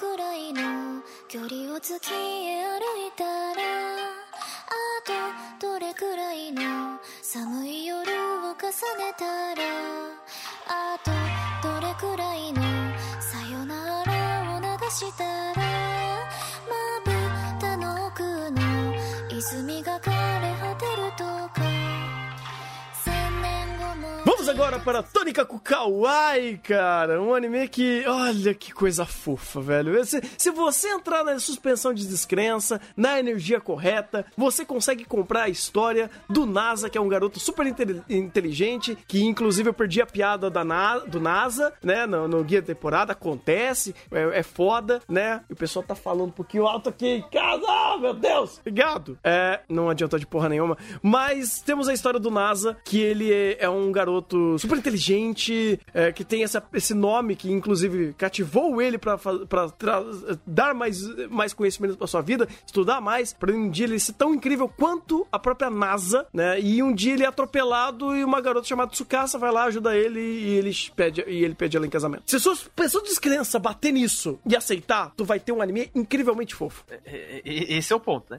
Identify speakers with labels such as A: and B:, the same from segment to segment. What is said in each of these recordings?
A: くらいの距離を月へ歩いたらあとどれくらいの寒い夜を重ねたらあとどれくらいのさよならを流したら
B: agora para Tônica com Kawaii, cara. Um anime que, olha que coisa fofa, velho. Se, se você entrar na suspensão de descrença, na energia correta, você consegue comprar a história do NASA, que é um garoto super inte- inteligente, que inclusive eu perdi a piada da Na- do NASA, né, no, no guia da temporada. Acontece, é, é foda, né? E o pessoal tá falando um pouquinho alto aqui em casa, ah, meu Deus! Obrigado! É, não adiantou de porra nenhuma. Mas temos a história do NASA, que ele é, é um garoto super inteligente, é, que tem essa- esse nome que inclusive cativou ele tra- dar mais, mais conhecimento pra sua vida, estudar mais, pra um dia ele ser tão incrível quanto a própria NASA, né? E um dia ele é atropelado e uma garota chamada Tsukasa vai lá, ajuda ele e ele pede, e ele pede ela em casamento. Se sua pessoa de descrença bater nisso e aceitar, tu vai ter um anime incrivelmente fofo.
C: E- e- Esse é o ponto, né?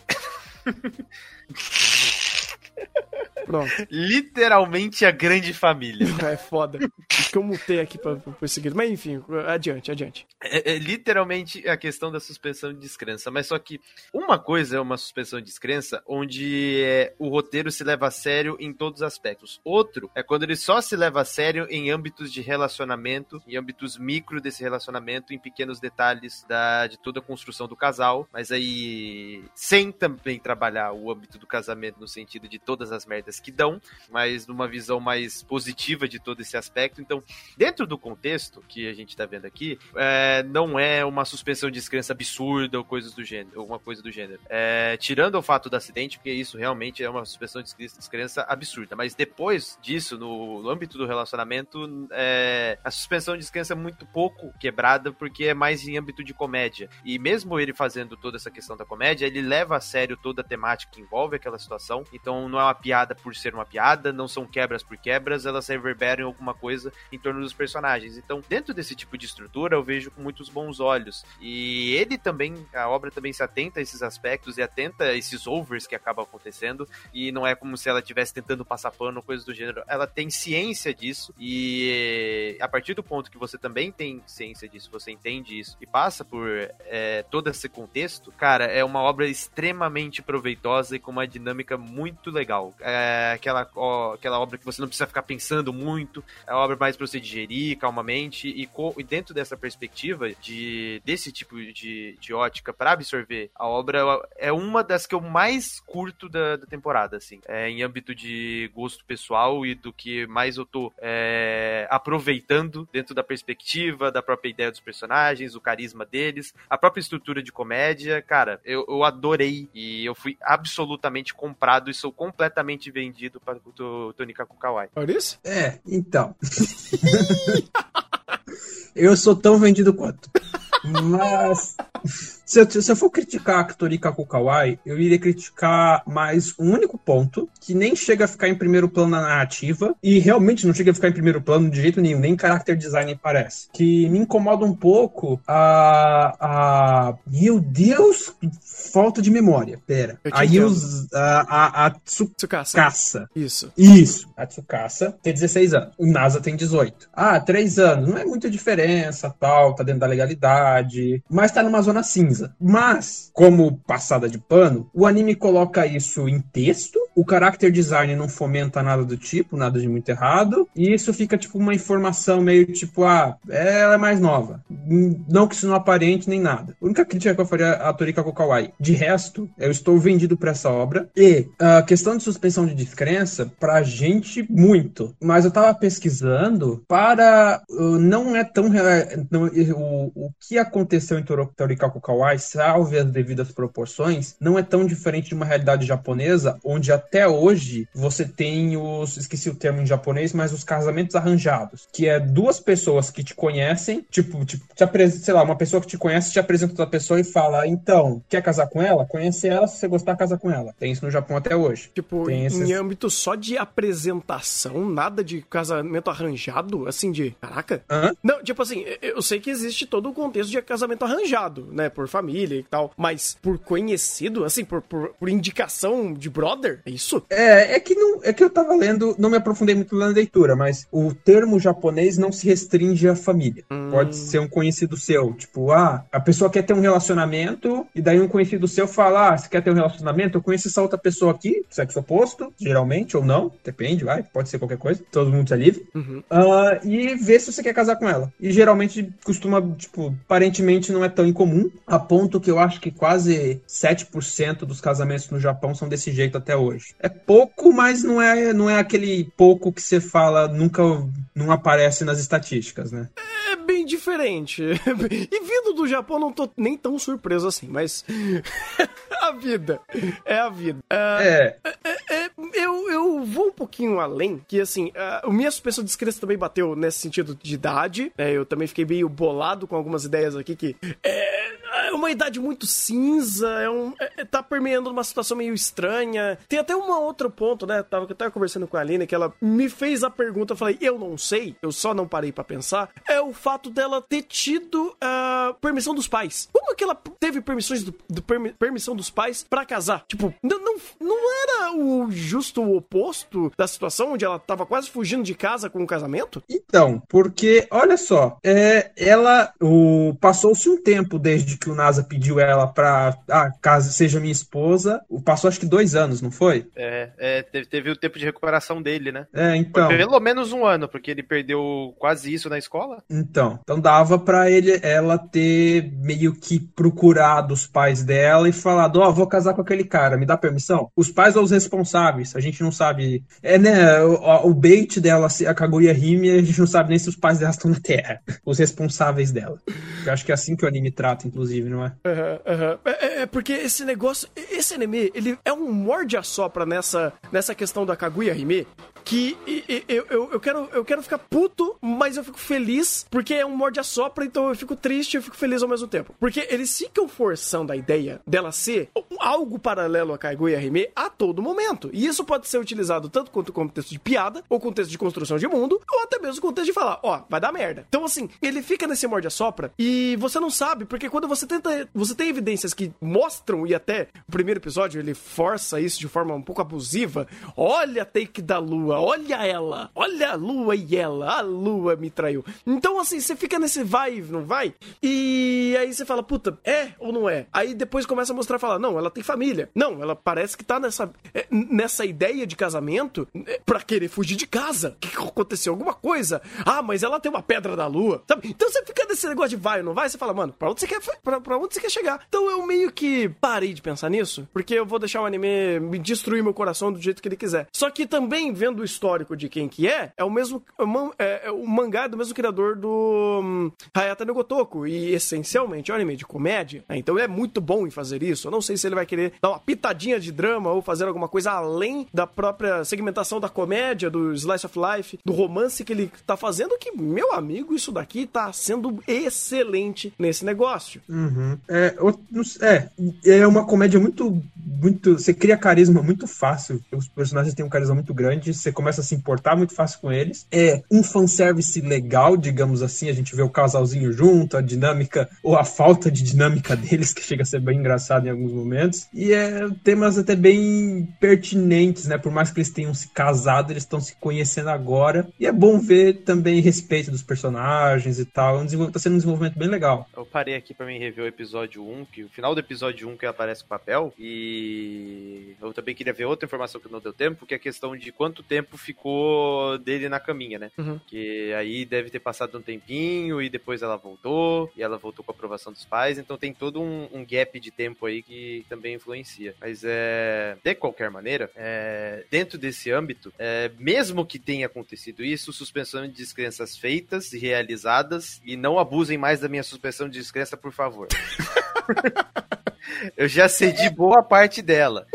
B: Pronto.
C: Literalmente a grande família.
B: É foda. Que eu mutei aqui pra, pra seguir. Mas enfim, adiante, adiante.
C: É, é literalmente a questão da suspensão de descrença. Mas só que uma coisa é uma suspensão de descrença onde é, o roteiro se leva a sério em todos os aspectos. Outro é quando ele só se leva a sério em âmbitos de relacionamento, em âmbitos micro desse relacionamento, em pequenos detalhes da, de toda a construção do casal. Mas aí, sem também trabalhar o âmbito do casamento no sentido de todas as merdas que dão, mas numa visão mais positiva de todo esse aspecto. Então, dentro do contexto que a gente tá vendo aqui, é, não é uma suspensão de descrença absurda ou coisas do gênero, alguma coisa do gênero. É, tirando o fato do acidente, porque isso realmente é uma suspensão de descrença absurda. Mas depois disso, no, no âmbito do relacionamento, é, a suspensão de descrença é muito pouco quebrada, porque é mais em âmbito de comédia. E mesmo ele fazendo toda essa questão da comédia, ele leva a sério toda a temática que envolve aquela situação. Então não é uma piada por ser uma piada, não são quebras por quebras, elas reverberam alguma coisa em torno dos personagens. Então, dentro desse tipo de estrutura, eu vejo com muitos bons olhos. E ele também, a obra também se atenta a esses aspectos e atenta a esses overs que acabam acontecendo. E não é como se ela estivesse tentando passar pano coisa do gênero. Ela tem ciência disso. E a partir do ponto que você também tem ciência disso, você entende isso e passa por é, todo esse contexto, cara, é uma obra extremamente proveitosa e com uma dinâmica muito legal. É aquela, ó, aquela obra que você não precisa ficar pensando muito, é obra mais pra você digerir calmamente e, e dentro dessa perspectiva de desse tipo de, de ótica para absorver a obra é uma das que eu mais curto da, da temporada, assim, é, em âmbito de gosto pessoal e do que mais eu tô é, aproveitando dentro da perspectiva, da própria ideia dos personagens, o carisma deles, a própria estrutura de comédia, cara, eu, eu adorei e eu fui absolutamente comprado e sou completamente vendido para o Tonika Kukawai.
B: Olha isso?
D: É, então. eu sou tão vendido quanto. Mas. Se eu, se eu for criticar a Torika Kukawai, eu iria criticar mais um único ponto, que nem chega a ficar em primeiro plano na narrativa, e realmente não chega a ficar em primeiro plano de jeito nenhum, nem character design parece. Que me incomoda um pouco a. a meu Deus, falta de memória. Pera.
B: Eu te
D: A
B: entendo.
D: Yus. A, a, a
B: Tsukasa.
D: Tsukasa.
B: Isso.
D: Isso. A Tsukasa tem 16 anos. O NASA tem 18. Ah, 3 anos. Não é muita diferença, tal. Tá dentro da legalidade. Mas tá numa zona cinza. Mas, como passada de pano, o anime coloca isso em texto. O character design não fomenta nada do tipo, nada de muito errado. E isso fica tipo uma informação meio tipo, ah, ela é mais nova. Não que isso não aparente nem nada. A única crítica que eu faria a Torika Kokawai. De resto, eu estou vendido pra essa obra. E a questão de suspensão de descrença, pra gente, muito. Mas eu tava pesquisando para. uh, não é tão. não, o, o que aconteceu em Toro- Torikaku Kawai, salve as devidas proporções, não é tão diferente de uma realidade japonesa, onde a até hoje você tem os. Esqueci o termo em japonês, mas os casamentos arranjados. Que é duas pessoas que te conhecem, tipo, tipo te apresenta, sei lá, uma pessoa que te conhece te apresenta outra pessoa e fala: então, quer casar com ela? Conhece ela, se você gostar, casa com ela. Tem isso no Japão até hoje.
B: Tipo,
D: Tem
B: em
D: esses-
B: âmbito só de apresentação, nada de casamento arranjado, assim, de. Caraca.
D: Hã?
B: Não, tipo assim, eu- sei que existe todo o contexto de casamento arranjado, né? Por família e tal. Mas por conhecido, assim, por, por, por indicação de brother, isso?
D: É, é que não, é que eu tava lendo, não me aprofundei muito na leitura, mas o termo japonês não se restringe à família. Pode ser um conhecido seu, tipo, ah, a pessoa quer ter um relacionamento e daí um conhecido seu fala, ah, você quer ter um relacionamento? Eu conheço essa outra pessoa aqui, sexo oposto, geralmente ou não, depende, vai, pode ser qualquer coisa, todo mundo é livre.
B: Uhum.
D: Ah, e vê se você quer casar com ela. E geralmente costuma, tipo, aparentemente não é tão incomum, a ponto que eu acho que quase 7% dos casamentos no Japão são desse jeito até hoje. É pouco, mas não é, não é aquele pouco que você fala, nunca não aparece nas estatísticas, né?
B: É bem diferente. E vindo do Japão, não tô nem tão surpreso assim, mas. a vida. É a vida. Ah,
D: É,
B: É, eu, eu vou um pouquinho além, que assim, a minha suspensão de descrença também bateu nesse sentido de idade. né? eu também fiquei meio bolado com algumas ideias aqui que é, é uma idade muito cinza, é um, é, tá permeando uma situação meio estranha. Tem até um outro ponto, né? Tava, eu tava conversando com a Aline, que ela me fez a pergunta, eu falei, eu não sei, eu só não parei pra pensar. É o fato dela ter tido a permissão dos pais. Como que ela teve permissões do, do permi- permissão dos pais pra casar? Tipo, não, não, não era o justo oposto da situação onde ela tava quase fugindo de casa com o casamento?
D: Então, porque, olha só, é, ela o, passou-se um tempo desde que o NASA pediu ela pra, ah, caso seja minha esposa, passou acho que dois anos, não foi?
C: É, é, teve, teve o tempo de recuperação dele, né?
D: É,
C: Foi
D: então,
C: pelo menos um ano, porque ele perdeu quase isso na escola.
D: então, então dava pra ele, ela ter meio que procurado os pais dela e falado, ó, vou casar com aquele cara, me dá permissão? Os pais ou os responsáveis, a gente não sabe, é, né, o, o bait dela, a Kaguya Hime, a gente não sabe nem se os pais dela estão na Terra, os responsáveis dela. Eu acho que é assim que o anime trata, inclusive, não é?
B: Aham. É, é- é porque esse negócio, esse anime, ele é um morde a sopra nessa, nessa questão da Kaguya Hime, que e- e- eu, eu, eu, quero, eu quero ficar puto, mas eu fico feliz, porque é um morde a sopra, então eu fico triste e eu fico feliz ao mesmo tempo. Porque eles ficam forçando a ideia dela ser algo paralelo a Kaguya Hime a todo momento. E isso pode ser utilizado tanto quanto contexto de piada, ou contexto de construção de mundo, ou até mesmo contexto de falar, ó, vai dar merda. Então, assim, ele fica nesse morde a sopra e você não sabe, porque quando você tenta. Você tem evidências que mostram, e até o primeiro episódio ele força isso de forma um pouco abusiva. Olha a take da lua, olha ela, olha a lua e ela, a lua me traiu. Então, assim, você fica nesse vai e não vai, e aí você fala, puta, é ou não é? Aí depois começa a mostrar e fala, não, ela tem família. Não, ela parece que tá nessa, é, nessa ideia de casamento é, pra querer fugir de casa. Que aconteceu alguma coisa. Ah, mas ela tem uma pedra da lua, sabe? Então você fica nesse negócio de vai ou não vai, você fala, mano, pra onde você quer, pra, pra onde você quer chegar? Então eu meio que parei de pensar nisso, porque eu vou deixar o anime me destruir meu coração do jeito que ele quiser. Só que também, vendo o histórico de quem que é, é o mesmo, é é, é o mangá do mesmo criador do hum, Hayata no Gotoku, e essencialmente é um anime de comédia, né? então ele é muito bom em fazer isso. Eu não sei se ele vai querer dar uma pitadinha de drama ou fazer alguma coisa além da própria segmentação da comédia, do slice of life, do romance que ele tá fazendo, que, meu amigo, isso daqui tá sendo excelente nesse negócio.
D: Uhum. É, é, é uma comédia muito, muito. Você cria carisma muito fácil. Os personagens têm um carisma muito grande. Você começa a se importar muito fácil com eles. É um fanservice legal, digamos assim. A gente vê o casalzinho junto, a dinâmica, ou a falta de dinâmica deles, que chega a ser bem engraçado em alguns momentos. E é temas até bem pertinentes, né? Por mais que eles tenham se casado, eles estão se conhecendo agora. E é bom ver também respeito dos personagens e tal. É um desenvol- Tá sendo um desenvolvimento bem legal.
C: Eu parei aqui pra mim rever o episódio 1, que o final do episódio 1 que aparece o papel, e eu também queria ver outra informação que não deu tempo, que é a questão de quanto tempo ficou dele na caminha, né?
B: Uhum.
C: Que aí deve ter passado um tempinho e depois ela voltou, e ela voltou com a aprovação dos pais, então tem todo um, um gap de tempo aí que também influencia. Mas é. De qualquer maneira, é, dentro desse âmbito, é, mesmo que tenha acontecido isso, suspensão de descrenças feitas e realizadas, e não abusem mais da minha suspensão de descrença, por favor. Eu já cedi boa parte dela.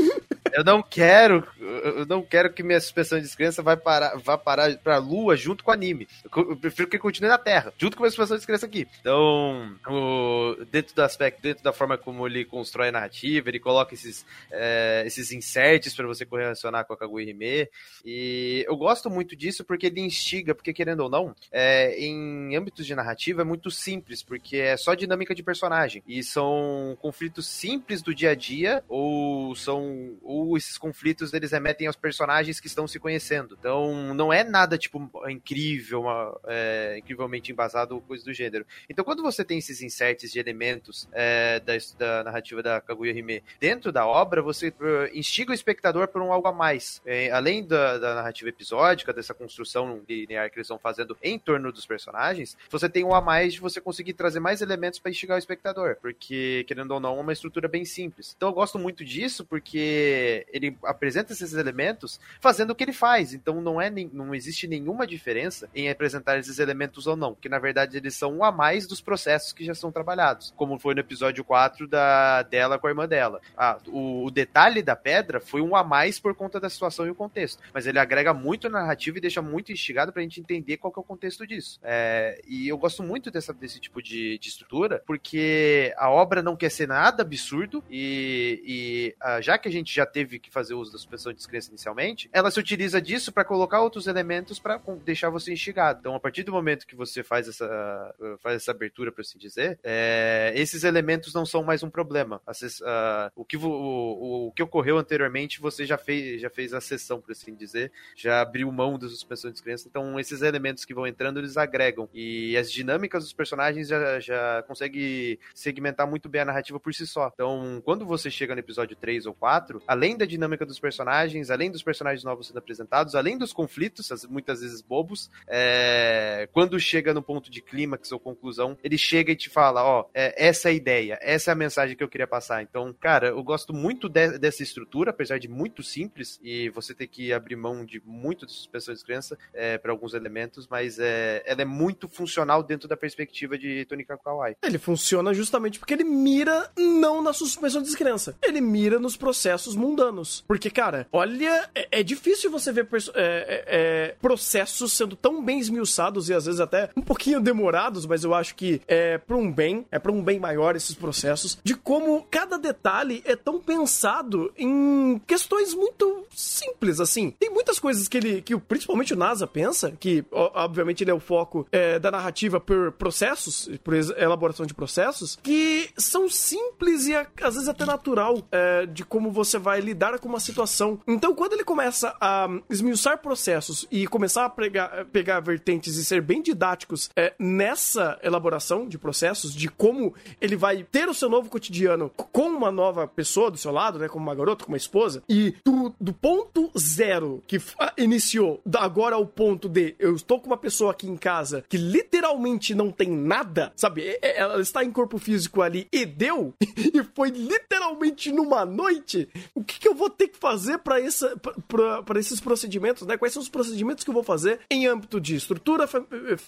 C: Eu não quero eu não quero que minha suspensão de descrença vai parar, vá parar pra lua junto com o anime. Eu prefiro que continue na Terra, junto com a minha suspensão de descrença aqui. Então, o, dentro do aspecto, dentro da forma como ele constrói a narrativa, ele coloca esses, é, esses inserts para você correlacionar com a Kaguya Hime. E eu gosto muito disso porque ele instiga, porque querendo ou não, é, em âmbitos de narrativa é muito simples, porque é só dinâmica de personagem. E são conflitos simples do dia a dia, ou são. Ou esses conflitos eles remetem aos personagens que estão se conhecendo. Então não é nada tipo incrível, uma, é, incrivelmente embasado ou coisa do gênero. Então quando você tem esses inserts de elementos é, da, da, narrativa da Kaguya Hime dentro da obra, você uh, instiga o espectador por um algo a mais. É, além da, da, narrativa episódica, dessa construção linear que eles estão fazendo em torno dos personagens, você tem um a mais de você conseguir trazer mais elementos para instigar o espectador. Porque, querendo ou não, é uma estrutura bem simples. Então eu gosto muito disso porque ele apresenta esses elementos fazendo o que ele faz. Então não, é, não existe nenhuma diferença em apresentar esses elementos ou não. Que na verdade eles são um a mais dos processos que já são trabalhados. Como foi no episódio 4 da, dela com a irmã dela. Ah, o, o detalhe da pedra foi um a mais por conta da situação e o contexto. Mas ele agrega muito na narrativa e deixa muito instigado pra gente entender qual que é o contexto disso. É, e eu gosto muito dessa, desse tipo de, de, estrutura, porque a obra não quer ser nada absurdo e, e ah, já que a gente já teve que fazer uso da suspensão descrença inicialmente, ela se utiliza disso para colocar outros elementos para deixar você instigado. Então, a partir do momento que você faz essa, faz essa abertura, por assim dizer, é, esses elementos não são mais um problema. Uh, o, que, o, o, o, que ocorreu anteriormente, você já fez, já fez a sessão, por assim dizer, já abriu mão da suspensão de descrença. Então, esses elementos que vão entrando, eles agregam. E as dinâmicas dos personagens já, já consegue segmentar muito bem a narrativa por si só. Então, quando você chega no episódio 3 ou 4, além da dinâmica dos personagens, além dos personagens novos sendo apresentados, além dos conflitos, muitas vezes bobos, é... quando chega no ponto de clímax ou conclusão, ele chega e te fala: Ó, é, essa é a ideia, essa é a mensagem que eu queria passar. Então, cara, eu gosto muito de, dessa estrutura, apesar de muito simples, e você ter que abrir mão de muito de suspensão de crença é, para alguns elementos, mas é, ela é muito funcional dentro da perspectiva de Tony Kakawai.
B: Ele funciona justamente porque ele mira não na suspensão de descrença, ele mira nos processos mundanos. Porque, cara, olha, é, é difícil você ver é, é, é, processos sendo tão bem esmiuçados e às vezes até um pouquinho demorados, mas eu acho que é para um bem, é para um bem maior esses processos, de como cada detalhe é tão pensado em questões muito simples, assim. Tem muitas coisas que ele, que principalmente o NASA pensa, que obviamente ele é o foco é, da narrativa por processos, por elaboração de processos, que são simples e às vezes até natural é, de como você vai lidar com uma situação. Então, quando ele começa a esmiuçar processos e começar a pregar, pegar vertentes e ser bem didáticos é, nessa elaboração de processos, de como ele vai ter o seu novo cotidiano com uma nova pessoa do seu lado, né, como uma garota, como uma esposa, e do, do ponto zero que iniciou, agora ao ponto de eu estou com uma pessoa aqui em casa que literalmente não tem nada, sabe? Ela está em corpo físico ali e deu, e foi literalmente numa noite. O que, que eu vou ter que fazer para esses procedimentos, né? Quais são os procedimentos que eu vou fazer em âmbito de estrutura,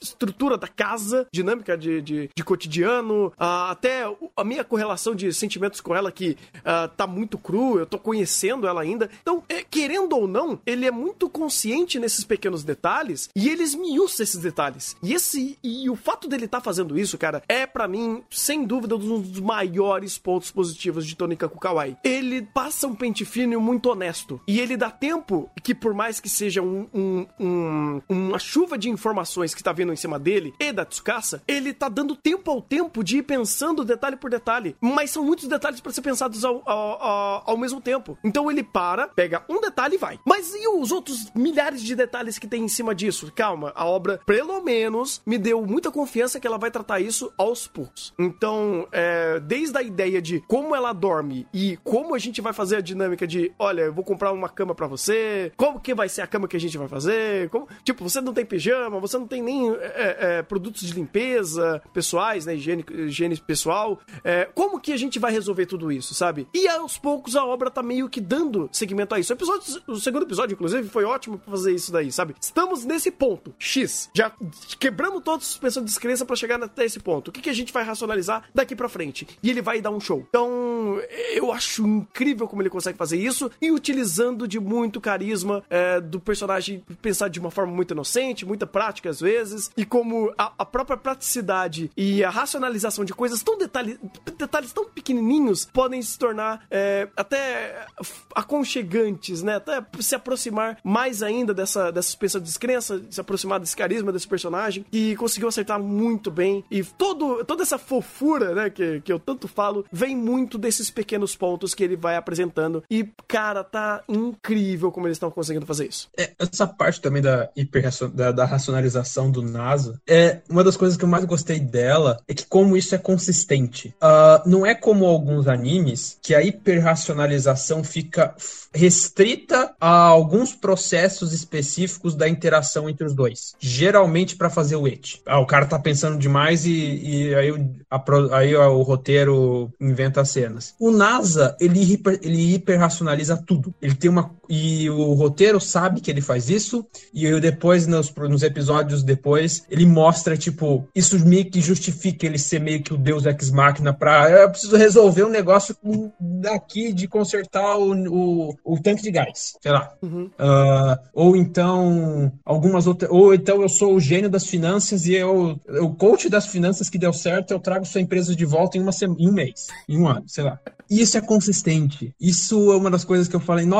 B: estrutura da casa, dinâmica de, de, de cotidiano, uh, até a minha correlação de sentimentos com ela que uh, tá muito cru, eu tô conhecendo ela ainda. Então, é, querendo ou não, ele é muito consciente nesses pequenos detalhes e ele esmiuça esses detalhes. E esse e o fato dele estar tá fazendo isso, cara, é para mim, sem dúvida, um dos maiores pontos positivos de Tony Kakukawai. Ele passa um pente fino muito honesto. E ele dá tempo que, por mais que seja um, um, um, uma chuva de informações que tá vindo em cima dele e da Tsukasa, ele tá dando tempo ao tempo de ir pensando detalhe por detalhe. Mas são muitos detalhes para ser pensados ao, ao, ao, ao mesmo tempo. Então ele para, pega um detalhe e vai. Mas e os outros milhares de detalhes que tem em cima disso? Calma, a obra, pelo menos, me deu muita confiança que ela vai tratar isso aos poucos. Então, é, desde a ideia de como ela dorme e como a gente vai fazer a dinâmica de, olha, eu vou comprar uma cama para você, como que vai ser a cama que a gente vai fazer, como, tipo, você não tem pijama, você não tem nem é, é, produtos de limpeza pessoais, né, higiene, higiene pessoal, é, como que a gente vai resolver tudo isso, sabe? E aos poucos a obra tá meio que dando segmento a isso. O, episódio, o segundo episódio, inclusive, foi ótimo pra fazer isso daí, sabe? Estamos nesse ponto, X, já quebramos toda a suspensão de descrença para chegar até esse ponto. O que, que a gente vai racionalizar daqui para frente? E ele vai dar um show. Então, eu acho incrível como ele consegue fazer isso e utilizando precisando de muito carisma é, do personagem pensar de uma forma muito inocente, muita prática às vezes, e como a, a própria praticidade e a racionalização de coisas tão detalhe, detalhes tão pequenininhos podem se tornar é, até aconchegantes, né? Até se aproximar mais ainda dessa, dessa suspensão de descrença, se aproximar desse carisma desse personagem, e conseguiu acertar muito bem. E todo, toda essa fofura, né, que, que eu tanto falo, vem muito desses pequenos pontos que ele vai apresentando. E, cara, tá incrível como eles estão conseguindo fazer isso.
D: É, essa parte também da, hiper, da, da racionalização do NASA é uma das coisas que eu mais gostei dela é que como isso é consistente. Uh, não é como alguns animes que a hiperracionalização fica restrita a alguns processos específicos da interação entre os dois. Geralmente para fazer o et. Ah, o cara tá pensando demais e, e aí, a, aí o roteiro inventa as cenas. O NASA, ele, hiper, ele hiperracionaliza tudo. Tem uma. E o roteiro sabe que ele faz isso, e eu depois, nos, nos episódios depois, ele mostra, tipo, isso meio que justifica ele ser meio que o Deus Ex Machina pra. Eu preciso resolver um negócio daqui de consertar o, o, o tanque de gás, sei lá. Uhum. Uh, ou então, algumas outras. Ou então eu sou o gênio das finanças e eu, o coach das finanças que deu certo, eu trago sua empresa de volta em, uma em um mês, em um ano, sei lá. E isso é consistente. Isso é uma das coisas que eu falei, nossa,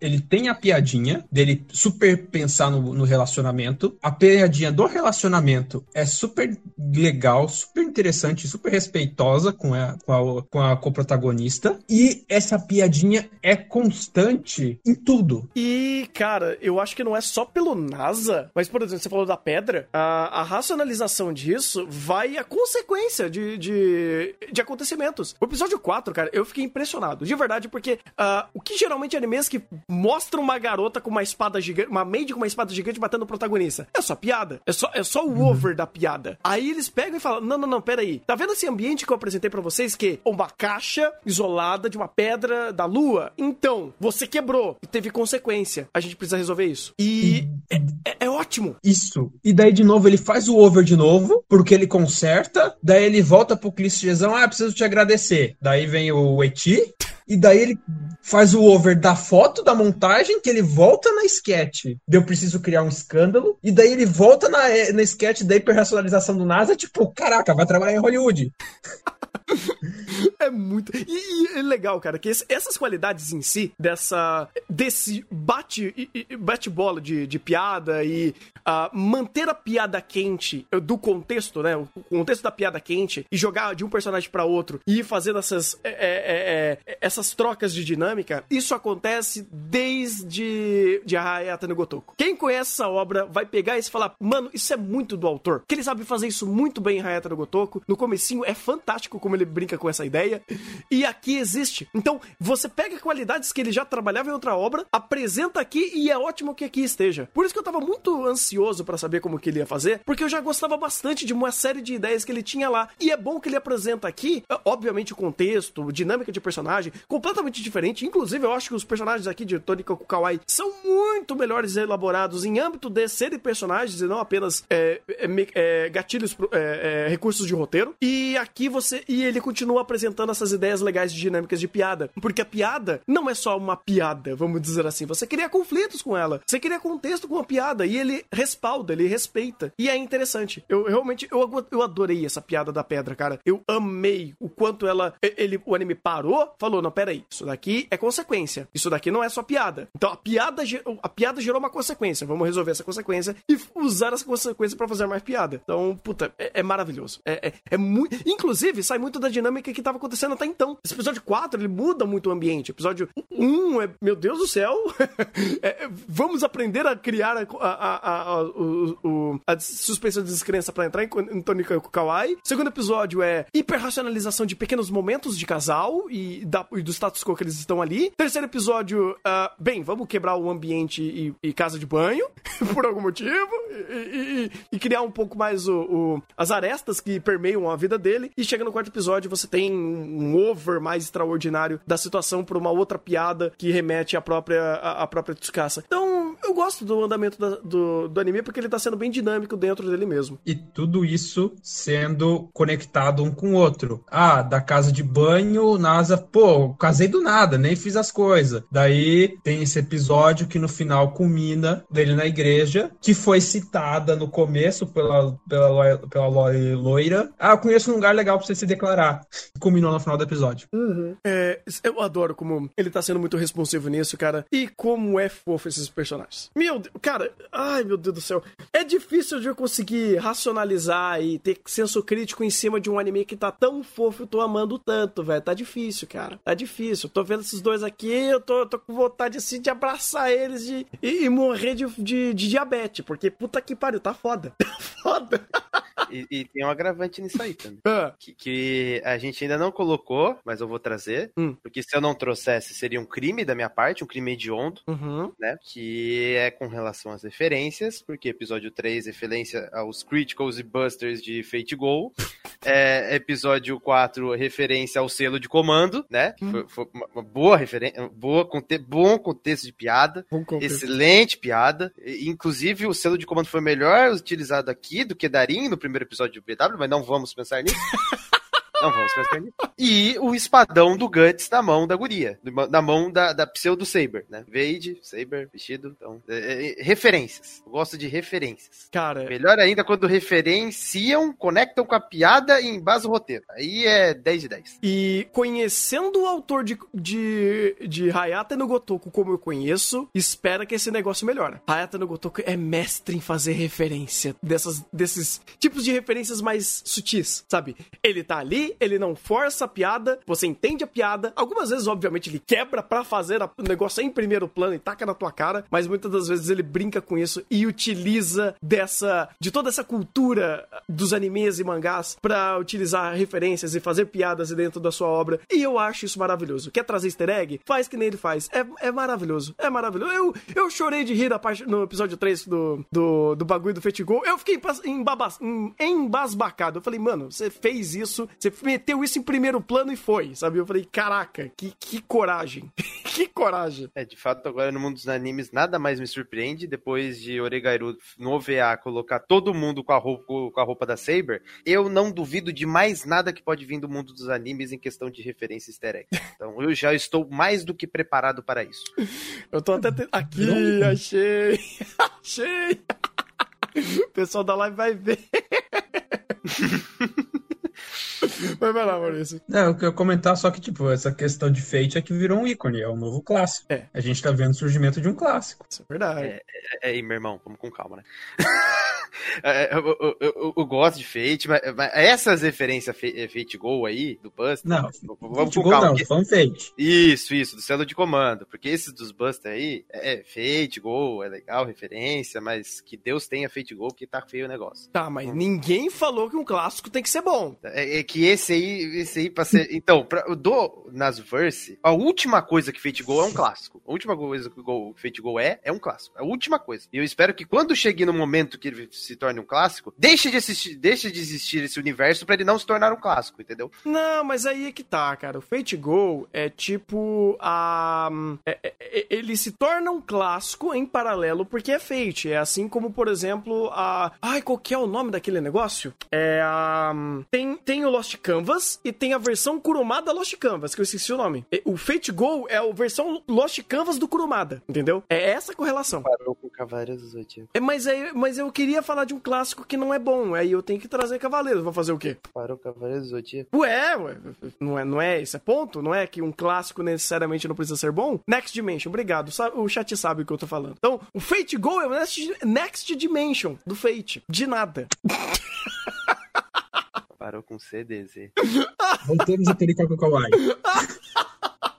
D: ele tem a piadinha dele super pensar no, no relacionamento. A piadinha do relacionamento é super legal, super interessante, super respeitosa com a, com a, com a coprotagonista. E essa piadinha é constante em tudo.
B: E, cara, eu acho que não é só pelo NASA, mas, por exemplo, você falou da pedra, a, a racionalização disso vai a consequência de, de, de acontecimentos. O episódio 4, cara, eu fiquei impressionado. De verdade, porque uh, o que geralmente animes que mostram uma garota com uma espada gigante, uma maid com uma espada gigante batendo o protagonista. É só piada. É só, é só o over da piada. Aí eles pegam e falam: não, não, não, peraí. Tá vendo esse ambiente que eu apresentei para vocês? Que uma caixa isolada de uma pedra da lua? Então, você quebrou e teve consequência. A gente precisa resolver isso. E, e... É, é, é ótimo.
D: Isso. E daí, de novo, ele faz o over de novo, porque ele conserta. Daí ele volta pro clichêzão: ah, preciso te agradecer. Daí vem o Eti, e daí ele faz o over da foto da montagem, que ele volta na sketch. Eu preciso criar um escândalo. E daí ele volta na, na sketch da hiperracionalização do NASA, tipo, caraca, vai trabalhar em Hollywood.
B: é muito. E, e, é legal, cara, que esse, essas qualidades em si, dessa. desse bate, bate-bola de, de piada e uh, manter a piada quente do contexto, né? O contexto da piada quente e jogar de um personagem para outro e ir fazendo essas, é, é, essas trocas de dinâmica, isso acontece desde de Hayata no Gotoku. Quem conhece essa obra vai pegar e falar, mano, isso é muito do autor. Que ele sabe fazer isso muito bem em Hayata no Gotoku. No comecinho é fantástico como ele brinca com essa ideia. E aqui existe. Então, você pega qualidades que ele já trabalhava em outra obra, apresenta aqui e é ótimo que aqui esteja. Por isso que eu tava muito ansioso para saber como que ele ia fazer, porque eu já gostava bastante de uma série de ideias que ele tinha lá. E é bom que ele apresenta aqui, obviamente, o contexto, dinâmica de personagem, completamente diferente. Inclusive, eu acho que os personagens aqui de Tony Kawai são muito melhores elaborados em âmbito de serem personagens e não apenas é, é, é, gatilhos, é, é, recursos de roteiro. E aqui você. E ele continua apresentando essas ideias legais de dinâmicas de piada. Porque a piada não é só uma piada, vamos dizer assim. Você cria conflitos com ela. Você cria contexto com a piada. E ele respalda, ele respeita. E é interessante. Eu realmente, eu, eu adorei essa piada da pedra, cara. Eu amei o quanto ela. Ele, o anime parou, falou: não, peraí, isso daqui é consequência. Isso daqui não é só piada. Então a piada, a piada gerou uma consequência. Vamos resolver essa consequência e usar essa consequência para fazer mais piada. Então, puta, é, é maravilhoso. É, é, é muito. Inclusive, sai muito da dinâmica que tava acontecendo até então. Esse episódio 4, ele muda muito o ambiente. Episódio 1 é, meu Deus do céu, é, vamos aprender a criar a, a, a, o, a suspensão de descrença para entrar em, em Tonika Kawaii. Segundo episódio é hiperracionalização de pequenos momentos de casal e, da, e do status quo que eles estão ali. Terceiro episódio, uh, bem, vamos quebrar o ambiente e, e casa de banho, por algum motivo, e, e, e, criar um pouco mais o, o, as arestas que permeiam a vida dele. E chega no quarto episódio, você tem um over mais extraordinário da situação por uma outra piada que remete à própria, à, à própria Tsukasa. Então, eu gosto do andamento da- do, do anime porque ele tá sendo bem dinâmico dentro dele mesmo.
D: E tudo isso sendo conectado um com o outro. Ah, da casa de banho, NASA, pô, casei do nada, nem fiz as coisas. Daí tem esse episódio que no final culmina dele na igreja, que foi citada no começo pela, pela, loi- pela loi- loira. Ah, eu conheço um lugar legal pra você se declarar. Culminou no final do episódio.
B: É, eu adoro como ele tá sendo muito responsivo nisso, cara. E como é fofo esses personagens. Meu Deus, cara, ai meu Deus do céu. É difícil de eu conseguir racionalizar e ter senso crítico em cima de um anime que tá tão fofo e tô amando tanto, velho. Tá difícil, cara. Tá difícil. Tô vendo esses dois aqui, eu tô, tô com vontade assim de abraçar eles de, e, e morrer de, de, de diabetes. Porque puta que pariu, tá foda. Tá foda.
C: E, e tem um agravante nisso aí também.
B: Ah,
C: Que, que a gente ainda não colocou, mas eu vou trazer.
B: Hum.
C: Porque se eu não trouxesse, seria um crime da minha parte, um crime hediondo,
B: uhum.
C: né? Que é com relação às referências, porque episódio 3, referência aos Criticals e Busters de Fate Go. É, episódio 4, referência ao selo de comando, né? Que foi, foi uma, boa referência, boa, conte, bom contexto de piada.
B: Conferir.
C: Excelente piada. Inclusive, o selo de comando foi melhor utilizado aqui do que Darin no primeiro episódio do BW, mas não vamos pensar nisso. Não vamos nisso. E o espadão do Guts na mão da guria. Na mão da, da pseudo Saber, né? Vade, Saber, vestido. Então, é, é, referências. Eu gosto de referências.
B: Cara,
C: Melhor ainda quando referenciam, conectam com a piada e embasam o roteiro. Aí é 10 de 10.
B: E conhecendo o autor de, de, de Hayata no Gotoku como eu conheço, espera que esse negócio melhore. Hayata no Gotoku é mestre em fazer referência dessas, desses tipos de referências mais sutis, sabe? Ele tá ali, ele não força a piada, você entende a piada. Algumas vezes, obviamente, ele quebra pra fazer o negócio em primeiro plano e taca na tua cara, mas muitas das vezes ele brinca com isso e utiliza dessa, de toda essa cultura dos animes e mangás pra utilizar referências e fazer piadas dentro da sua obra. E eu acho isso maravilhoso. Quer trazer easter egg? Faz que nem ele faz. É, é maravilhoso. É maravilhoso. Eu, eu chorei de rir parte, no episódio 3 do, do, do bagulho do Fate Go. Eu fiquei embabas- em- embasbacado. Eu falei, mano, você fez isso, você meteu isso em primeiro plano e foi, sabe? Eu falei, caraca, que, que coragem. que coragem.
C: É, de fato, agora no mundo dos animes, nada mais me surpreende. Depois de Oregairu no OVA colocar todo mundo com a roupa, com a roupa da Saber, eu não duvido de mais nada que pode vir do mundo dos animes em questão de referência easter egg. Então eu já estou mais do que preparado para isso.
B: Eu tô até. te- Aqui, achei! achei! O pessoal da live vai ver. Mas vai lá, Maurício.
D: Não, eu queria comentar só que, tipo, essa questão de Fate é que virou um ícone, é um novo clássico.
B: É.
D: A gente tá vendo o surgimento de um clássico.
B: Isso é verdade.
C: É, é, é, meu irmão, vamos com calma, né? É, eu, eu- eu- eu gosto de Fate, mas, mas essas referências é, Fate Go aí, do Buster,
D: Não,
C: vamos
D: Fate Go não,
C: porque-
D: falando Fate.
C: Isso, isso, do selo de comando. Porque esses dos Buster aí, é Fate Go, é legal, referência, mas que Deus tenha Fate Go que tá feio o negócio.
B: Tá, mas ninguém falou que um clássico tem que ser bom.
C: É, é que esse aí, esse aí pra ser. Então, pra, do Nasverse, a última coisa que Fate Go é um clássico. A última coisa que o Go- Fate Go é, é um clássico. A última coisa. E eu espero que quando chegue no momento que ele se torne um clássico, deixe de assistir, deixe de existir esse universo pra ele não se tornar um clássico, entendeu?
B: Não, mas aí é que tá, cara. O Fate Go é tipo a. é- é- é- ele se torna um clássico em paralelo porque é Fate. É assim como, por exemplo, a. Ai, qual que é o nome daquele negócio? É a. Tem, tem o Lost Canvas e tem a versão Kurumada Lost Canvas, que eu esqueci o nome. O Fate Go é a versão Lost Canvas do Kurumada, entendeu? É essa a correlação.
C: Parou com Cavaleiros do Zodíaco.
B: É, mas, aí, mas eu queria falar de um clássico que não é bom. Aí eu tenho que trazer Cavaleiros. Vou fazer o quê?
C: Parou com Cavaleiros do Zodíaco.
B: Ué, ué, não é, não é esse é ponto? Não é que um clássico necessariamente não precisa ser bom? Next Dimension, obrigado. O chat sabe o que eu tô falando. Então, o Fate Go é o Next, Next Dimension do Fate. De nada.
C: Parou com CDZ.
D: Voltemos a Toriko Kawaii.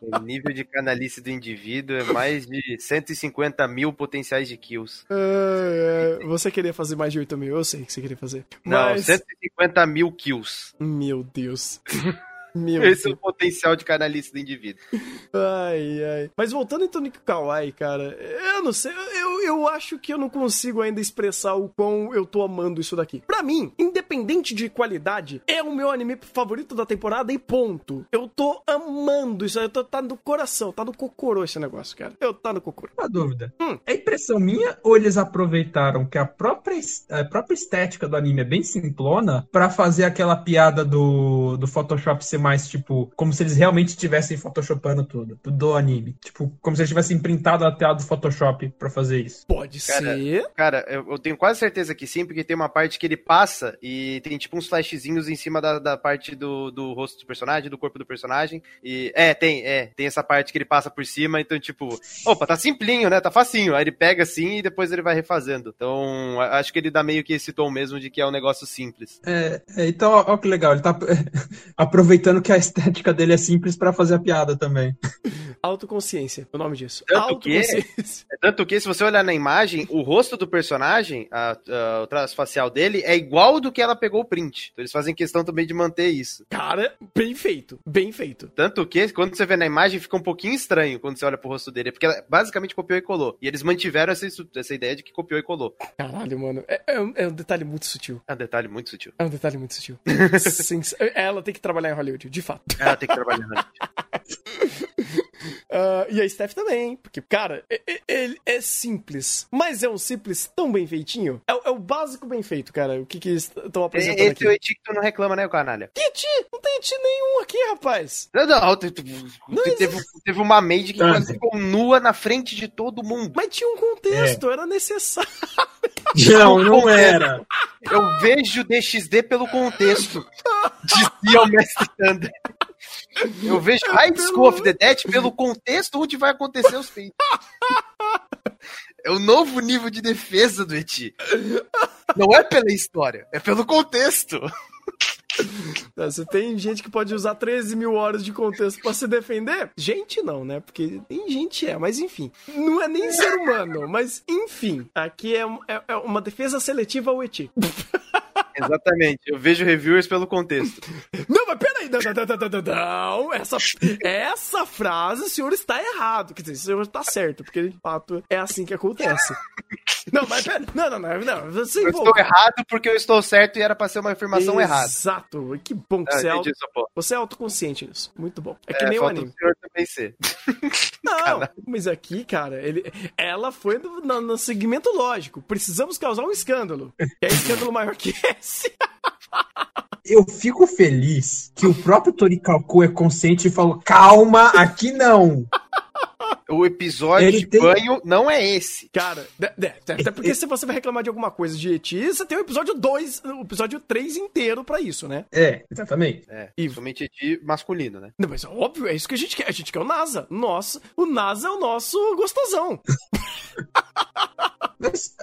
C: O nível de canalice do indivíduo é mais de 150 mil potenciais de kills.
B: É, é, você queria fazer mais de 8 mil, eu sei que você queria fazer.
C: Não,
B: Mas.
C: 150 mil kills.
B: Meu Deus. Meu
C: Esse é
B: Deus.
C: o potencial de canalice do indivíduo.
B: Ai, ai. Mas voltando em Tonico Kawaii, cara, eu não sei. Eu, eu, acho que eu não consigo ainda expressar o quão eu tô amando isso daqui. Pra mim, independente de qualidade, é o meu anime favorito da temporada e ponto. Eu tô amando isso. Eu tô, tá no coração, tá no cocorô esse negócio, cara. Eu tá no cocorô.
D: Uma dúvida.
B: Hum.
D: É impressão minha ou eles aproveitaram que a própria, a própria estética do anime é bem simplona pra fazer aquela piada do, do Photoshop ser mais, tipo, como se eles realmente estivessem photoshopando tudo, tudo do anime. Tipo, como se eles tivessem printado a tela do Photoshop pra fazer isso.
B: Pode
C: Cara,
B: ser.
C: Cara, eu, eu tenho quase certeza que sim, porque tem uma parte que ele passa e tem tipo uns flashzinhos em cima da, da parte do, do rosto do personagem, do corpo do personagem. E é, tem, é, tem essa parte que ele passa por cima, então tipo, opa, tá simplinho, né? Tá facinho. Aí ele pega assim e depois ele vai refazendo. Então, acho que ele dá meio que esse tom mesmo de que é um negócio simples.
D: É, é, então, ó, ó que legal, ele tá aproveitando que a estética dele é simples pra fazer a piada também.
B: Autoconsciência, o nome disso.
C: Tanto que-
B: Autoconsciência.
C: É Tanto que, se você olhar na imagem, o rosto do personagem, a- a- o traço facial dele, é igual do que ela pegou o print. Então eles fazem questão também de manter isso.
B: Cara, bem feito. Bem feito.
C: Tanto que, quando você vê na imagem, fica um pouquinho estranho quando você olha pro rosto dele, porque ela basicamente copiou e colou. E eles mantiveram essa, essa ideia de que copiou e colou.
B: Caralho, mano. É, é um, é um detalhe muito sutil.
C: É um detalhe muito sutil.
B: É um detalhe muito sutil. Ela tem que trabalhar em Hollywood, de fato.
C: Ela tem que trabalhar na
B: Ah, e a Steph também, porque, cara, ele é simples, mas é um simples tão bem feitinho. É, o- é o básico bem feito, cara. O que que eles estão apresentando
C: Esse
B: aqui?
C: é o Eti que tu não reclama, né, canalha?
B: Que eti? Não tem eti nenhum aqui, rapaz.
C: Não, não,
B: Não
C: teve, teve uma maid que
D: Ah.
C: quase ficou nua na frente de todo mundo.
B: Mas tinha um contexto, era necessário.
D: Não, não era.
C: Eu vejo DXD pelo contexto. Dizia o mestre Thunder. Eu vejo High School of the Dead pelo contexto onde vai acontecer os feitos. É o novo nível de defesa do Eti. Não é pela história, é pelo contexto.
B: Você tem gente que pode usar 13 mil horas de contexto pra se defender? Gente não, né? Porque tem gente é, mas enfim. Não é nem ser humano, mas enfim. Aqui é, é- é uma defesa seletiva ao eti.
C: Exatamente, eu vejo reviewers pelo contexto.
B: Não, mas peraí, não, não, não, não, não, não. Essa, essa frase o senhor está errado. Quer dizer, o senhor está certo, porque de fato é assim que acontece. Não, mas pera, não, não, não, não. Você
C: Eu
B: envolve-
C: estou errado porque eu estou certo e era pra ser uma afirmação errada.
B: Exato. Que bom que
C: Ah,
B: você, é
C: entendi
B: auto,
C: porra.
B: você é autoconsciente nisso. Muito bom. É que
C: É,
B: nem o anime.
C: o senhor também ser.
B: Não, mas aqui, cara, ele, ela foi no, no- no segmento lógico. Precisamos causar um escândalo. É escândalo maior que esse.
D: Eu fico feliz que o próprio Torikaku é consciente e falou: calma, aqui não.
C: O episódio
D: Ele
C: de
D: tem-
C: banho não é esse.
B: Cara, de- de- até porque se você vai reclamar de alguma coisa de Eti, você tem o episódio 2, o episódio 3 inteiro pra isso, né?
D: É, exatamente.
C: É,
B: E-
C: somente de masculino, né?
B: Não, mas é óbvio, é isso que a gente quer. A gente quer o NASA. Nossa, o NASA é o nosso gostosão.
D: Mas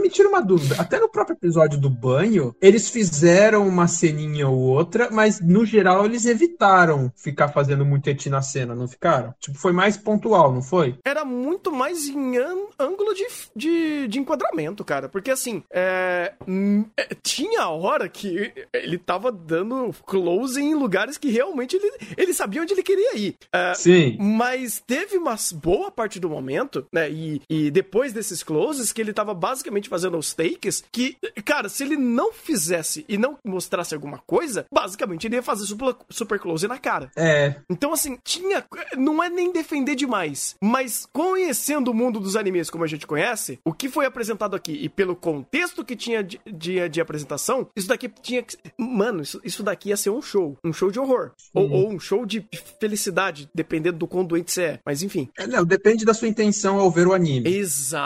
D: me tira uma dúvida. Até no próprio episódio do banho, eles fizeram uma ceninha ou outra, mas no geral eles evitaram ficar fazendo muito eti na cena, não ficaram? Tipo, foi mais pontual, não foi?
B: Era muito mais em ân- ângulo de, de, de enquadramento, cara. Porque assim, é, hum, é, tinha a hora que ele tava dando close em lugares que realmente ele, ele sabia onde ele queria ir. É,
D: Sim.
B: Mas teve uma boa parte do momento, né? E, e depois desses closes, que ele tava basicamente fazendo os takes, que, cara, se ele não fizesse e não mostrasse alguma coisa, basicamente ele ia fazer super, super close na cara.
D: É,
B: Então, assim, tinha. Não é nem defender demais, mas conhecendo o mundo dos animes como a gente conhece, o que foi apresentado aqui e pelo contexto que tinha de, de, de apresentação, isso daqui tinha que. Mano, isso, isso daqui ia ser um show. Um show de horror. Ou, ou um show de felicidade, dependendo do quão doente você é. Mas enfim.
D: É, não, depende da sua intenção ao ver o anime.
B: Exato,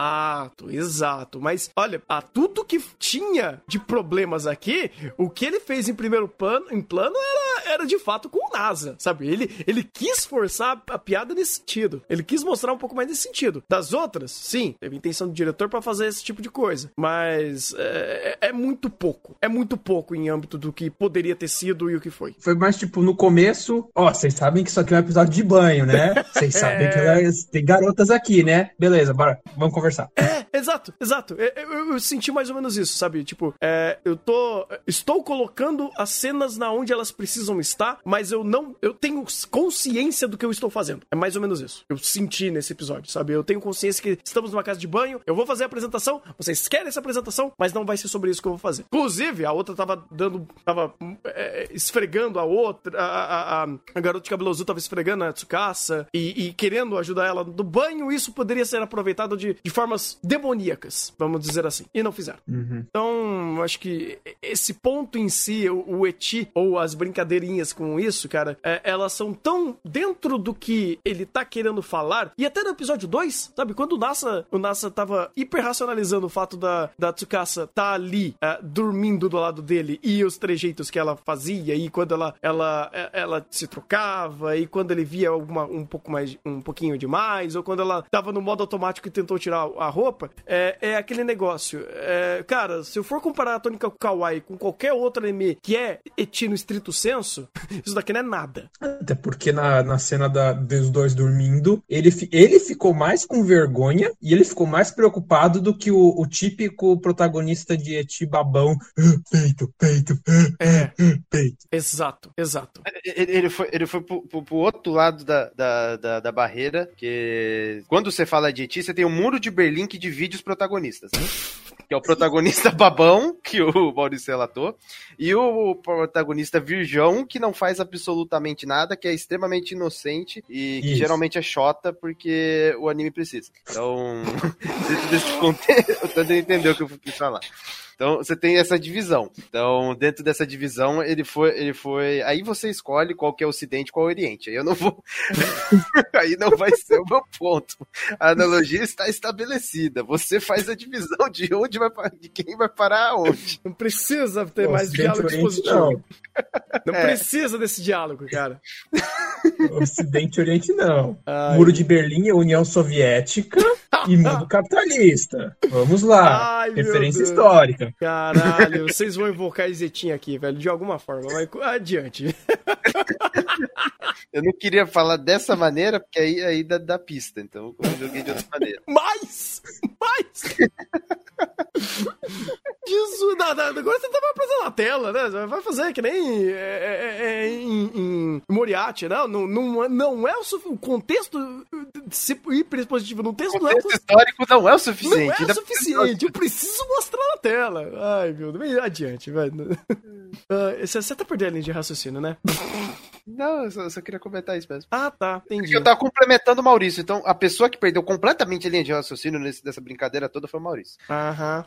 B: exato. Mas olha, a tudo que tinha de problemas aqui, o que ele fez em primeiro plano, em plano era, era de fato com NASA, sabe? Ele, ele quis forçar a piada nesse sentido. Ele quis mostrar um pouco mais nesse sentido. Das outras, sim, teve intenção do diretor pra fazer esse tipo de coisa. Mas é, é muito pouco. É muito pouco em âmbito do que poderia ter sido e o que foi.
D: Foi mais tipo no começo, ó, vocês sabem que isso aqui é um episódio de banho, né? Vocês sabem que é- tem garotas aqui, né? Beleza, bora, vamos conversar.
B: É, exato, exato. Eu, eu- eu senti mais ou menos isso, sabe? Tipo, é, eu tô. Estou colocando as cenas na onde elas precisam estar, mas eu eu não. Eu tenho consciência do que eu estou fazendo. É mais ou menos isso. Eu senti nesse episódio, sabe? Eu tenho consciência que estamos numa casa de banho, eu vou fazer a apresentação, vocês querem essa apresentação, mas não vai ser sobre isso que eu vou fazer. Inclusive, a outra tava dando. tava é, esfregando a outra. A, a, a, a garota de cabelo azul tava esfregando a Tsukasa e, e querendo ajudar ela no banho. Isso poderia ser aproveitado de, de formas demoníacas, vamos dizer assim. E não fizeram. Então, acho que esse ponto em si, o, o eti, ou as brincadeirinhas com isso, cara, é, elas são tão dentro do que ele tá querendo falar. E até no episódio 2, sabe? Quando o Nasa, o Nasa tava hiper racionalizando o fato da, da Tsukasa tá ali, é, dormindo do lado dele, e os trejeitos que ela fazia, e quando ela, ela, é, ela se trocava, e quando ele via alguma, um pouco mais, um pouquinho demais, ou quando ela tava no modo automático e tentou tirar a roupa, é, é aquele negócio. É, cara, se eu for comparar a Tônica Kawaii com qualquer outro anime que é eti no estrito senso, isso daqui não é nada.
D: Até porque na, na cena da, dos dois dormindo, ele, fi- ele ficou mais com vergonha e ele ficou mais preocupado do que o, o típico protagonista de Eti babão. "Ah, Peito, peito,
B: É,
D: peito.
B: exato, exato.
C: Ele, ele foi, ele foi pro, pro- pro outro lado da, da, da, da barreira, que quando você fala de Eti, você tem um muro de Berlim que divide os protagonistas, né? Que é o protagonista babão, que o Maurício relatou, e o protagonista virgão, que não faz absolutamente nada, que é extremamente inocente e que
D: Isso.
C: geralmente é chota porque o anime precisa. Então, dentro desse contexto, eu tô entendendo o que eu quis falar. Então você tem essa divisão. Então, dentro dessa divisão, ele foi, ele foi. Aí você escolhe qual que é o Ocidente e qual é o Oriente. Aí eu não vou. Aí não vai ser o meu ponto. A analogia está estabelecida. Você faz a divisão de onde vai de quem vai parar aonde.
B: Não precisa ter mais
D: Ocidente,
B: diálogo
D: Oriente,
B: expositivo.
D: não.
B: Não
C: É.
B: precisa desse diálogo, cara.
D: Ocidente e Oriente não.
B: Ai.
D: Muro de Berlim é União Soviética e mundo capitalista. Vamos lá.
B: Ai,
D: Referência
B: Deus.
D: Histórica.
B: Caralho, vocês vão invocar Izetinha aqui, velho, de alguma forma. Mas adiante.
C: Eu não queria falar dessa maneira, porque aí, aí dá, dá pista. Então eu joguei de outra maneira.
B: Mais! Mais! Jesus, não, não, agora você tá vai apresentar na tela, né? Vai fazer que nem é, é, é, em, em Moriarty, não, não, não, não é o, o contexto hiperexpositivo no texto
C: O
B: não é o
C: contexto histórico não é o
B: Não
C: suficiente.
B: é o suficiente, eu preciso mostrar na tela. Ai, meu Deus, adiante, velho. Ah, Você você tá perdendo a linha de raciocínio, né?
C: Não, eu só, eu só queria comentar isso mesmo.
B: Ah, tá, entendi.
C: Eu tava complementando o Maurício, então a pessoa que perdeu completamente a linha de raciocínio nesse, nessa brincadeira toda foi o Maurício.
B: Aham.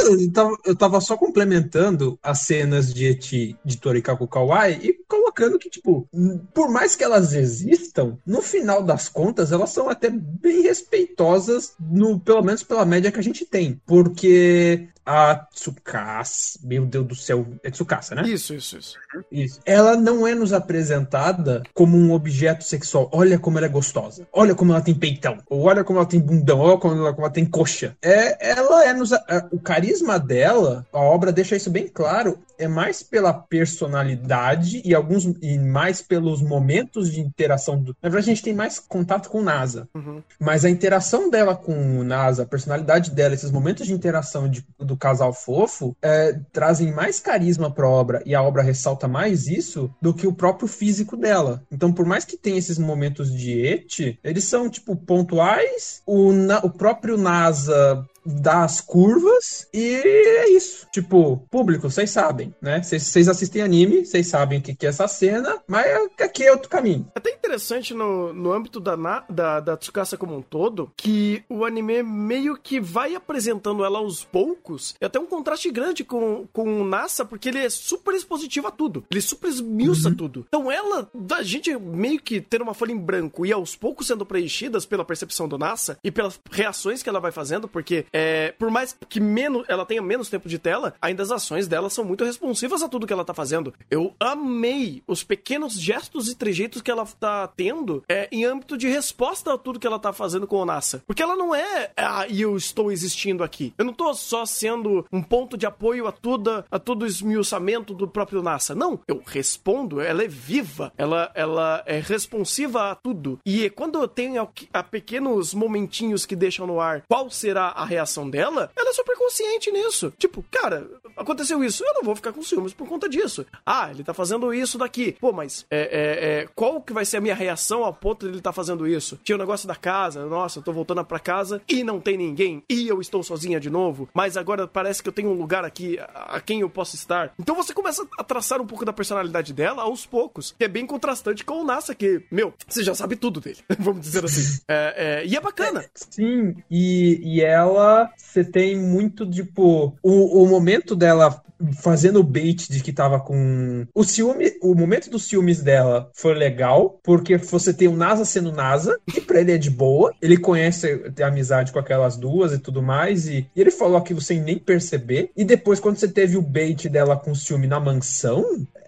D: Eu tava, eu tava só complementando as cenas de Eti de Torikaku Kawaii e colocando que, tipo, por mais que elas existam, no final das contas, elas são até bem respeitosas, no, pelo menos pela média que a gente tem. Porque a Tsukasa, meu Deus do céu, é Tsukasa, né?
B: Isso, isso, isso.
D: Isso. Ela não é nos apresentada como um objeto sexual. Olha como ela é gostosa. Olha como ela tem peitão. Ou olha como ela tem bundão. Olha como ela, como ela tem coxa. É, ela é nos. a- o carisma dela, a obra deixa isso bem claro. É mais pela personalidade e alguns e mais pelos momentos de interação. Do, na verdade, a gente tem mais contato com o NASA.
B: Uhum.
D: Mas a interação dela com o NASA, a personalidade dela, esses momentos de interação de- do casal fofo, é, trazem mais carisma pra obra e a obra ressalta mais isso do que o próprio físico dela. Então, por mais que tenha esses momentos de et, eles são, tipo, pontuais. O, na- o próprio NASA dá as curvas e é isso. Tipo, público, vocês sabem, né? Vocês- assistem anime, vocês sabem o que que é essa cena, mas aqui é outro caminho.
B: É até interessante no, no âmbito da, Na- da, da Tsukasa como um todo, que o anime meio que vai apresentando ela aos poucos, e até um contraste grande com, com o Nasa, porque ele é super expositivo a tudo. Ele super esmiuça tudo. Então ela, da gente meio que ter uma folha em branco e aos poucos sendo preenchidas pela percepção do Nasa e pelas reações que ela vai fazendo, porque é, por mais que menos, ela tenha menos tempo de tela, ainda as ações dela são muito responsivas a tudo que ela tá fazendo. Eu amei os pequenos gestos e trejeitos que ela tá tendo é, em âmbito de resposta a tudo que ela tá fazendo com o NASA. Porque ela não é, ah, eu estou existindo aqui. Eu não tô só sendo um ponto de apoio a tudo, a todo o esmiuçamento do próprio NASA. Não, eu respondo, ela é viva, ela, ela é responsiva a tudo. E quando eu tenho a, a pequenos momentinhos que deixam no ar qual será a reação reação dela, ela é super consciente nisso. Tipo, cara, aconteceu isso, eu não vou ficar com ciúmes por conta disso. Ah, ele tá fazendo isso daqui. Pô, mas é, é, é, qual que vai ser a minha reação ao ponto de ele tá fazendo isso? Tinha o negócio da casa, nossa, eu tô voltando pra casa e não tem ninguém, e eu estou sozinha de novo, mas agora parece que eu tenho um lugar aqui a, quem eu posso estar. Então você começa a traçar um pouco da personalidade dela aos poucos, que é bem contrastante com o Nasa, que, meu, você já sabe tudo dele, vamos dizer assim. É, é, e é bacana.
D: Sim, e, e ela, você tem muito, tipo, o, o momento dela fazendo o bait de que tava com. O ciúme, o momento dos ciúmes dela foi legal, porque você tem o NASA sendo NASA, que pra ele é de boa, ele conhece, tem amizade com aquelas duas e tudo mais, e, e ele falou aquilo sem nem perceber. E depois, quando você teve o bait dela com ciúme na mansão,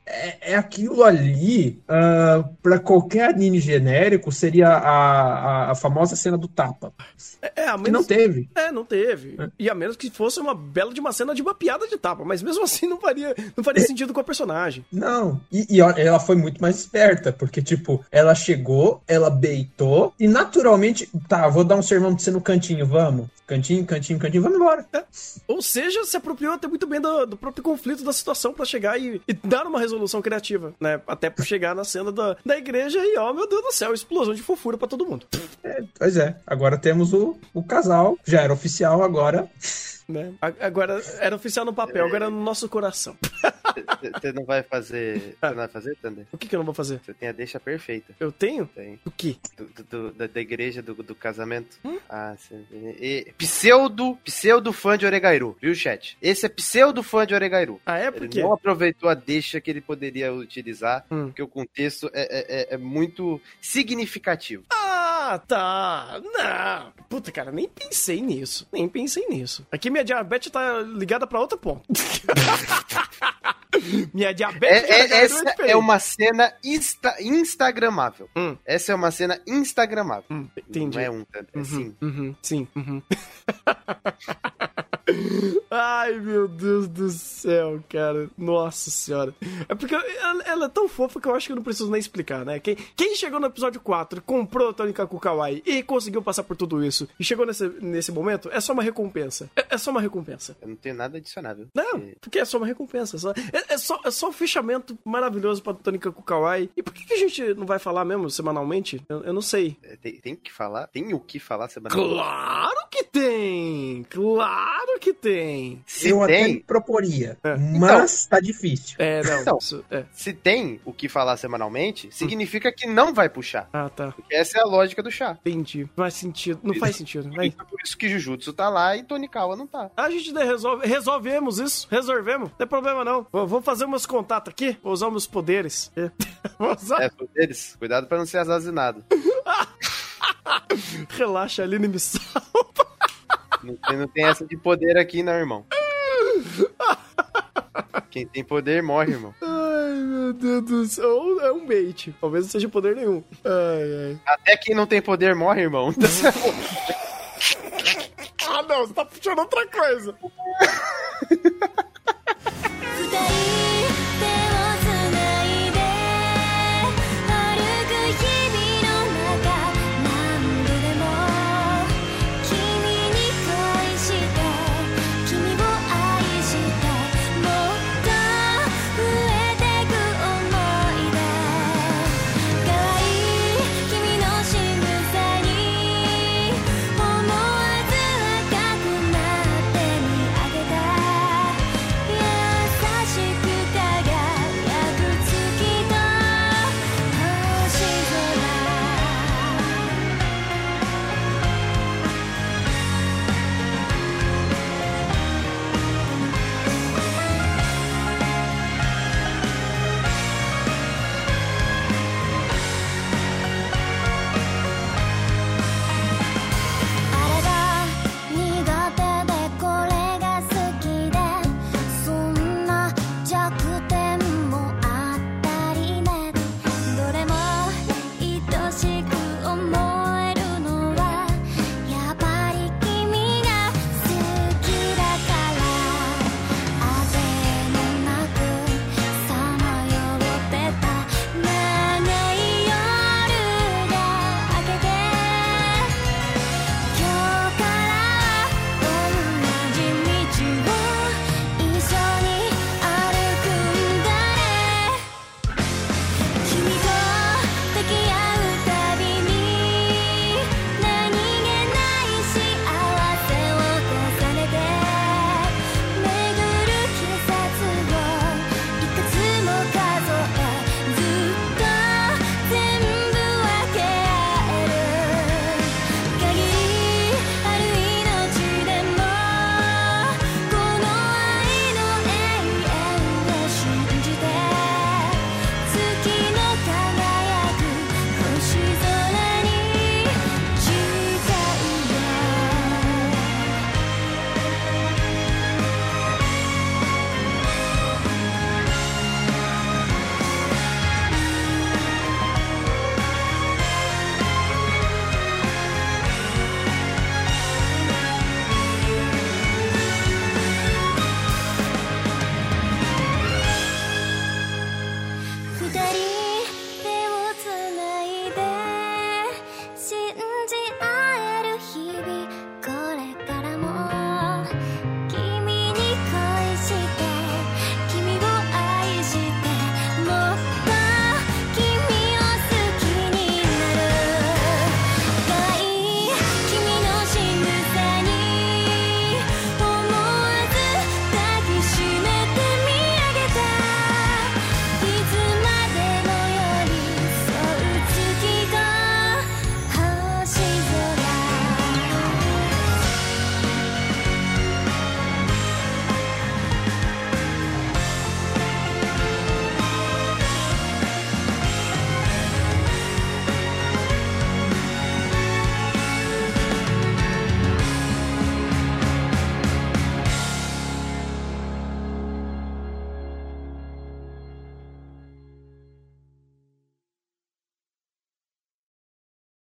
D: é, é aquilo ali, uh, para qualquer anime genérico, seria a, a, a, famosa cena do tapa.
B: É, a menos,
D: que não teve.
B: É, não teve. É. E a menos que fosse uma bela de uma cena de uma piada de tapa, mas mesmo assim não faria, não faria é. sentido com a personagem.
D: Não, e, e, ela foi muito mais esperta, porque, tipo, ela chegou, ela beitou, e naturalmente, tá, vou dar um sermão pra você no cantinho, vamos. Cantinho, cantinho, cantinho, vamos embora.
B: É. Ou seja, se apropriou até muito bem do, do próprio conflito da situação para chegar e, e, dar uma resolução criativa, né? Até pra chegar na cena da, da igreja e, ó, meu Deus do céu, explosão de fofura para todo mundo.
D: É, pois é, agora temos o, o casal, já era oficial, agora
B: né? Agora, era oficial no papel, agora é no nosso coração.
C: Você não vai fazer. Você não vai fazer, Thunder?
B: O que, que eu não vou fazer?
C: Você tem a deixa perfeita.
B: Eu tenho?
C: Tem.
B: O
C: do, da, da, igreja, do, do casamento. Hum? Ah, sim. E, pseudo, pseudo fã de Oregairu, viu, chat? Esse é pseudo fã de Oregairu.
B: Ah, é? Por
C: ele
B: quê?
C: não aproveitou a deixa que ele poderia utilizar, hum. porque o contexto é, é, é, é muito significativo.
B: Ah, tá. Não. Puta, cara, nem pensei nisso. Nem pensei nisso. Aqui minha diabetes tá ligada pra outro ponto. minha diabetes.
C: É, é, essa é uma cena insta instagramável. Hum. Essa é uma cena instagramável. Hum,
B: entendi.
C: Não é um, é
B: uhum,
C: sim.
B: Uhum, sim. Uhum. Ai, meu Deus do céu, cara. Nossa senhora. É porque ela, ela, é tão fofa que eu acho que eu não preciso nem explicar, né? Quem, quem chegou no episódio 4, comprou Tony Kaku Kawaii e conseguiu passar por tudo isso e chegou nesse, nesse momento, é só uma recompensa. É, é só uma recompensa.
C: Eu não tenho nada adicionável.
B: Não, porque é só uma recompensa. É só, é, é só, é só um fichamento maravilhoso pra Tony Kaku Kawaii. E por que, que, a gente não vai falar mesmo semanalmente? Eu, eu não sei.
C: É, tem, tem que falar? Tem o que falar semanalmente?
B: Claro que tem! Claro que tem!
D: Se eu tem... até proporia, é. mas então, tá difícil.
B: É, não.
C: Então, isso, é. Se tem o que falar semanalmente, significa que não vai puxar.
B: Ah, tá.
C: Porque essa é a lógica do chá.
B: Entendi. Não faz sentido. Não faz sentido. Vai.
C: Por isso que Jujutsu tá lá e Tonikawa não tá.
B: A gente resolve, resolvemos isso. Resolvemos. Não tem problema não. Vou fazer meus contatos aqui. Vou usar meus poderes.
C: Vou usar. É, poderes. Cuidado pra não ser assassinado.
B: Relaxa, Aline me salva.
C: Não tem, não tem essa de poder aqui, não, irmão. Quem tem poder morre, irmão.
B: Ai, meu Deus do céu. Ou é um bait. Talvez não seja poder nenhum. Ai, ai.
C: Até quem não tem poder morre, irmão.
B: ah, não. Você tá puxando outra coisa.